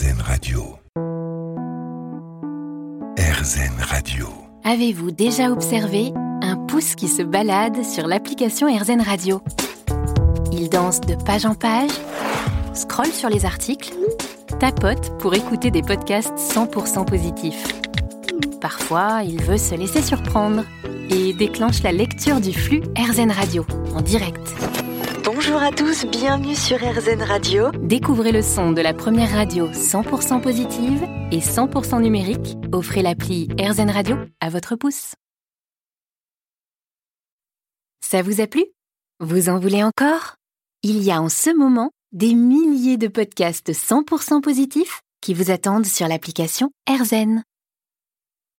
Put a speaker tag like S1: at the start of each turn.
S1: RZN Radio.
S2: Avez-vous déjà observé un pouce qui se balade sur l'application RZN Radio? Il danse de page en page, scrolle sur les articles, tapote pour écouter des podcasts 100% positifs. Parfois, il veut se laisser surprendre et déclenche la lecture du flux RZN Radio en direct.
S3: Bonjour à tous, bienvenue sur RZN Radio.
S2: Découvrez le son de la première radio 100% positive et 100% numérique. Offrez l'appli RZN Radio à votre pouce. Ça vous a plu? Vous en voulez encore? Il y a en ce moment des milliers de podcasts 100% positifs qui vous attendent sur l'application RZN.